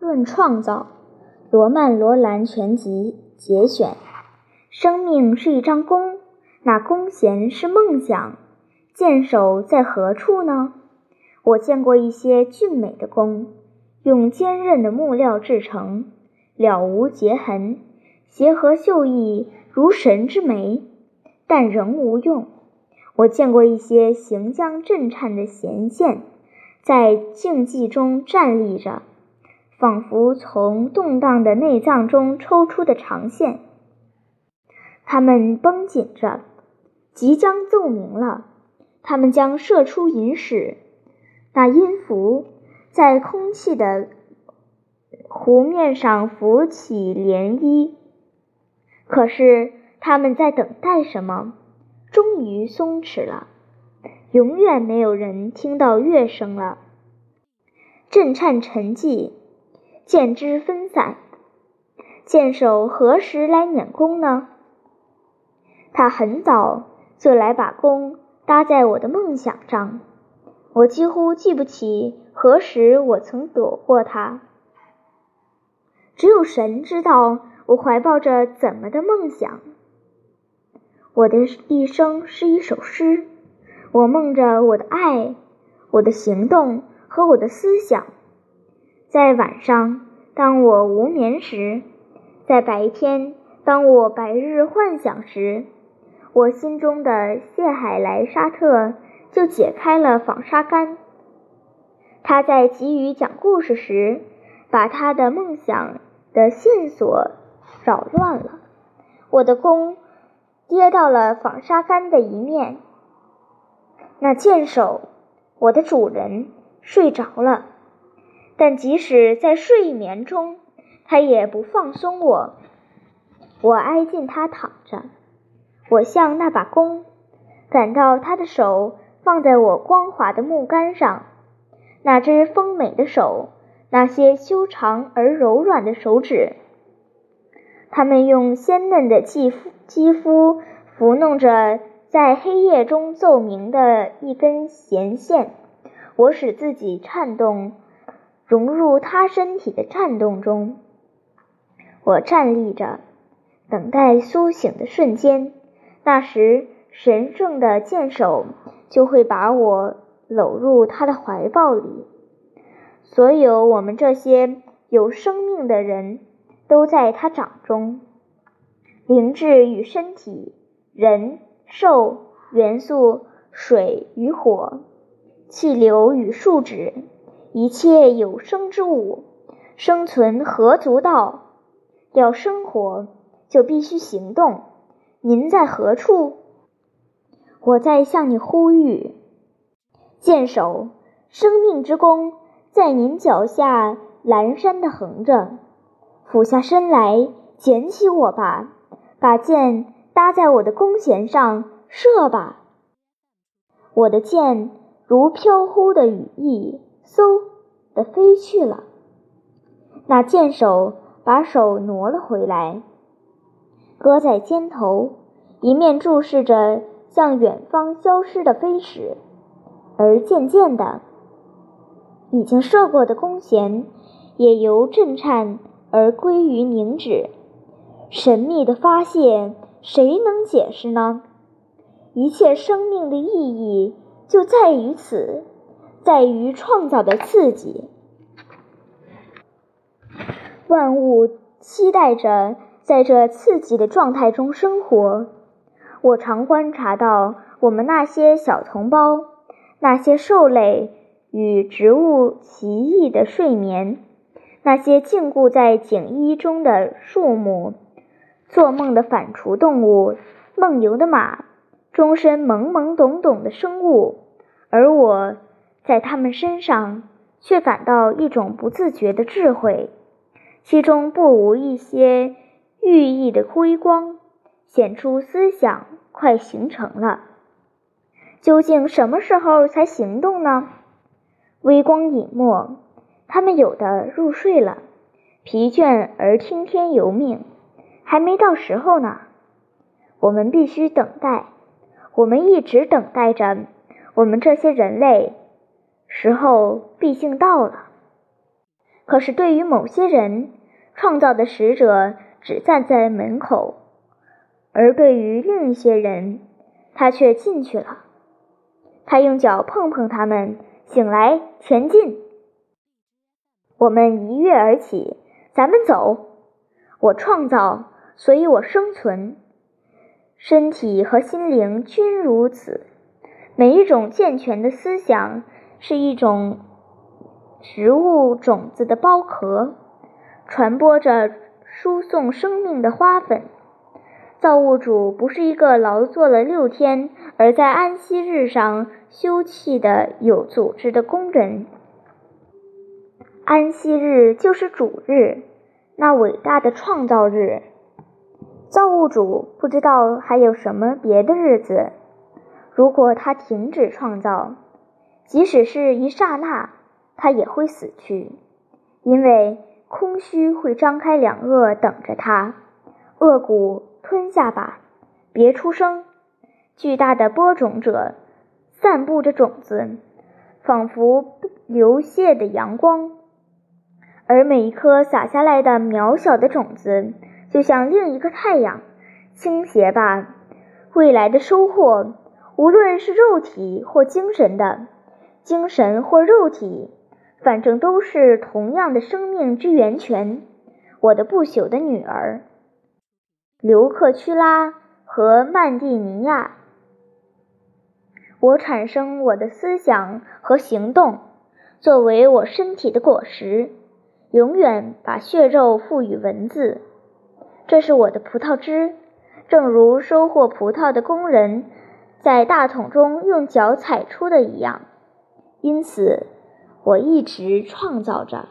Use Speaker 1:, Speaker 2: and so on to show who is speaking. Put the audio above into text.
Speaker 1: 论创造，罗曼·罗兰全集节选。生命是一张弓，那弓弦是梦想。箭手在何处呢？我见过一些俊美的弓，用坚韧的木料制成，了无结痕，协和秀逸如神之眉，但仍无用。我见过一些行将震颤的弦线，在竞技中站立着。仿佛从动荡的内脏中抽出的长线，它们绷紧着，即将奏鸣了。它们将射出银矢，那音符在空气的湖面上浮起涟漪。可是他们在等待什么？终于松弛了。永远没有人听到乐声了。震颤沉寂。箭支分散，箭手何时来撵弓呢？他很早就来把弓搭在我的梦想上，我几乎记不起何时我曾躲过他。只有神知道我怀抱着怎么的梦想。我的一生是一首诗，我梦着我的爱，我的行动和我的思想。在晚上，当我无眠时；在白天，当我白日幻想时，我心中的谢海莱沙特就解开了纺纱杆。他在急于讲故事时，把他的梦想的线索扰乱了。我的弓跌到了纺纱杆的一面。那箭手，我的主人，睡着了。但即使在睡眠中，他也不放松我。我挨近他躺着，我像那把弓，感到他的手放在我光滑的木杆上。那只丰美的手，那些修长而柔软的手指，他们用鲜嫩的肌肤肌肤抚弄着在黑夜中奏鸣的一根弦线。我使自己颤动。融入他身体的颤动中，我站立着，等待苏醒的瞬间。那时，神圣的剑手就会把我搂入他的怀抱里。所有我们这些有生命的人都在他掌中。灵智与身体，人、兽、元素、水与火、气流与树脂。一切有生之物，生存何足道？要生活，就必须行动。您在何处？我在向你呼吁。剑手，生命之弓在您脚下阑珊的横着。俯下身来，捡起我吧，把剑搭在我的弓弦上，射吧。我的剑如飘忽的羽翼。嗖的飞去了。那箭手把手挪了回来，搁在肩头，一面注视着向远方消失的飞矢，而渐渐的，已经射过的弓弦也由震颤而归于凝止。神秘的发现，谁能解释呢？一切生命的意义就在于此。在于创造的刺激，万物期待着在这刺激的状态中生活。我常观察到我们那些小同胞，那些兽类与植物奇异的睡眠，那些禁锢在井衣中的树木，做梦的反刍动物，梦游的马，终身懵懵懂懂的生物，而我。在他们身上，却感到一种不自觉的智慧，其中不无一些寓意的辉光，显出思想快形成了。究竟什么时候才行动呢？微光隐没，他们有的入睡了，疲倦而听天由命，还没到时候呢。我们必须等待，我们一直等待着，我们这些人类。时候毕竟到了，可是对于某些人，创造的使者只站在门口，而对于另一些人，他却进去了。他用脚碰碰他们，醒来，前进。我们一跃而起，咱们走。我创造，所以我生存。身体和心灵均如此。每一种健全的思想是一种植物种子的包壳，传播着输送生命的花粉。造物主不是一个劳作了六天而在安息日上休憩的有组织的工人。安息日就是主日，那伟大的创造日。造物主不知道还有什么别的日子。如果他停止创造，即使是一刹那，他也会死去，因为空虚会张开两颚等着他。恶骨吞下吧，别出声。巨大的播种者散布着种子，仿佛流泻的阳光。而每一颗洒下来的渺小的种子，就像另一个太阳，倾斜吧。未来的收获，无论是肉体或精神的，精神或肉体，反正都是同样的生命之源泉。我的不朽的女儿，刘克屈拉和曼蒂尼亚。我产生我的思想和行动，作为我身体的果实。永远把血肉赋予文字，这是我的葡萄汁，正如收获葡萄的工人在大桶中用脚踩出的一样。因此，我一直创造着。